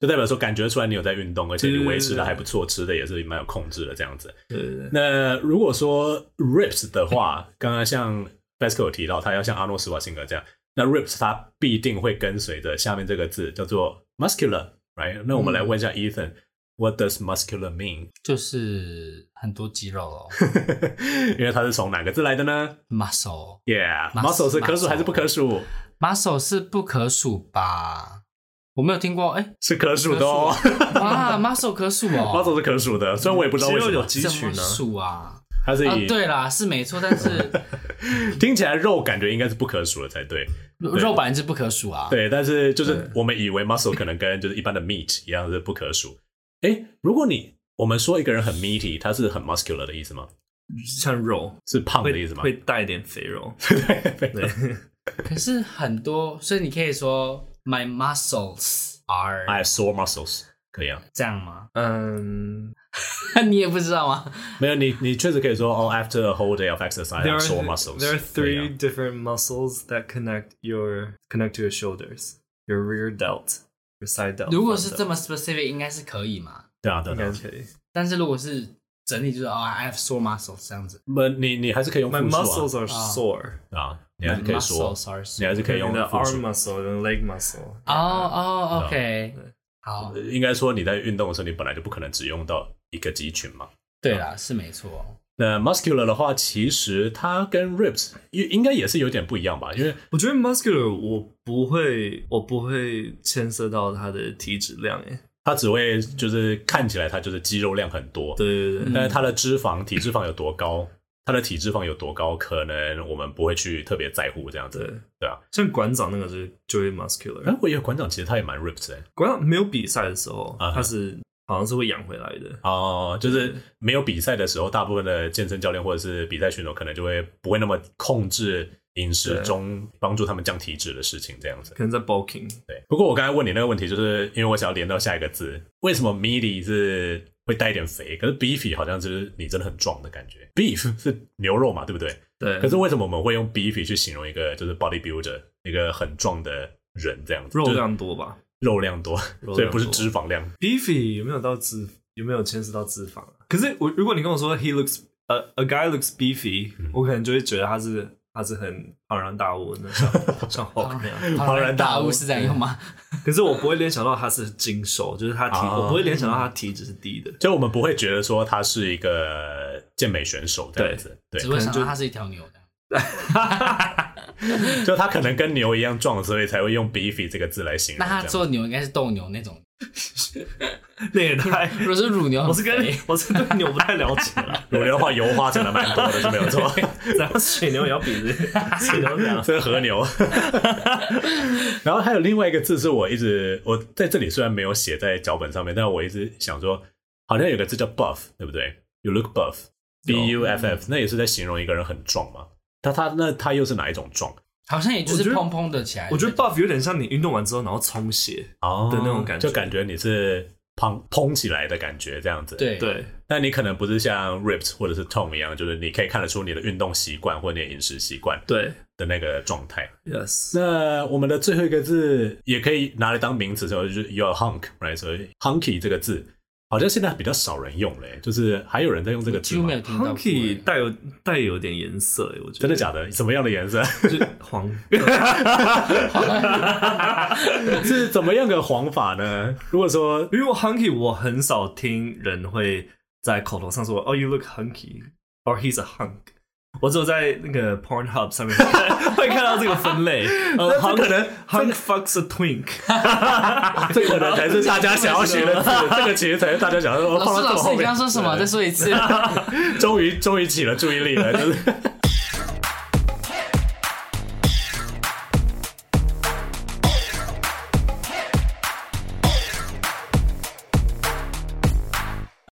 就代表说感觉出来你有在运动，而且你维持的还不错，吃的也是蛮有控制的这样子。对对对。那如果说 rips 的话，刚刚像 FESCO 有提到，他要像阿诺斯瓦辛格这样，那 rips 它必定会跟随着下面这个字叫做 muscular，right？那我们来问一下 Ethan。What does muscular mean？就是很多肌肉哦，因为它是从哪个字来的呢？Muscle，Yeah，muscle 是可数还是不可数？Muscle 是不可数吧？我没有听过，哎，是可数的哦。哇，muscle 可数哦，muscle 是可数的，虽然我也不知道为什么有肌群呢。数啊，它是以对啦，是没错，但是听起来肉感觉应该是不可数的才对。肉本来是不可数啊，对，但是就是我们以为 muscle 可能跟就是一般的 meat 一样是不可数。哎，如果你我们说一个人很 meaty，他是很 muscular 的意思吗？像肉是胖的意思吗？会带一点肥肉。对对。可是很多，所以你可以说 my muscles are I have sore muscles，可以啊。这样吗？嗯，你也不知道吗？没有，你你确实可以说哦，after a whole day of exercise, I have sore muscles. There are three different muscles that connect your connect to your shoulders, your rear delt. 如果是这么 specific，应该是可以嘛？对啊，对啊，应该可以。但是如果是整体，就是啊，I have sore muscles 这样子。不，你你还是可以用 My muscles are sore 啊，你还是可以说，你还是可以用 the arm muscle 跟 leg muscle。哦哦，OK，好。应该说你在运动的时候，你本来就不可能只用到一个肌群嘛。对啦，是没错。那 muscular 的话，其实它跟 rips 应应该也是有点不一样吧？因为我觉得 muscular 我不会，我不会牵涉到它的体脂量，诶，它只会就是看起来它就是肌肉量很多，对对对。但是它的脂肪体脂肪有多高，它的体脂肪有多高，可能我们不会去特别在乎这样子，对，对啊。像馆长那个是就会 muscular，哎，我以为馆长其实他也蛮 ripped 的。馆长没有比赛的时候，他是。好像是会养回来的哦，就是没有比赛的时候，大部分的健身教练或者是比赛选手可能就会不会那么控制饮食中帮助他们降体脂的事情，这样子。可能在 bulking。对。不过我刚才问你那个问题，就是因为我想要连到下一个字，为什么 meaty 是会带一点肥，可是 beefy 好像就是你真的很壮的感觉。beef 是牛肉嘛，对不对？对。可是为什么我们会用 beefy 去形容一个就是 bodybuilder 一个很壮的人这样子？肉量多吧。肉量多，所以不是脂肪量。Beefy 有没有到脂？有没有牵涉到脂肪啊？可是我如果你跟我说 He looks a a guy looks beefy，、嗯、我可能就会觉得他是他是很庞然大物，那像 像 Hulk 那样。庞然大物是这样用吗？可是我不会联想到他是精瘦，就是他体，哦、我不会联想到他体脂是低的。就我们不会觉得说他是一个健美选手这样子，对，对只会想到他是一条牛的。就他可能跟牛一样壮，所以才会用 beefy 这个字来形容。那他做牛应该是斗牛那种。那也太，如果是乳牛，我是跟我是对牛不太了解了。乳牛的话，油花真的蛮多的，是没有错。然后水牛也要比这水牛这样，这是和牛。然后还有另外一个字，是我一直我在这里虽然没有写在脚本上面，但是我一直想说，好像有个字叫 buff，对不对？You look buff，B U F F，那也是在形容一个人很壮嘛。他他那他又是哪一种状？好像也就是砰砰的起来。我觉得 buff 有点像你运动完之后然后充血的那种感觉，就感觉你是砰砰起来的感觉这样子。对对，但你可能不是像 ripped 或者是 tone 一样，就是你可以看得出你的运动习惯或者你的饮食习惯对的那个状态。Yes。那我们的最后一个字也可以拿来当名词的时候，就是 you're a hunk，right？所以 hunky 这个字。好像现在比较少人用嘞，就是还有人在用这个字吗？Hunky 带有带有点颜色，我觉得真的假的？什么样的颜色？是黄，是怎么样个黄法呢？如果说，因为 Hunky 我很少听人会在口头上说，Oh you look hunky，or he's a hunk。我只有在那个 Pornhub 上面 会看到这个分类，呃，很可能 Hunk fucks a twink，这可能才是大家想要学的字，这个其实才是大家想要说。老师，老师，你刚刚说什么？再说一次。终于，终于起了注意力了，就是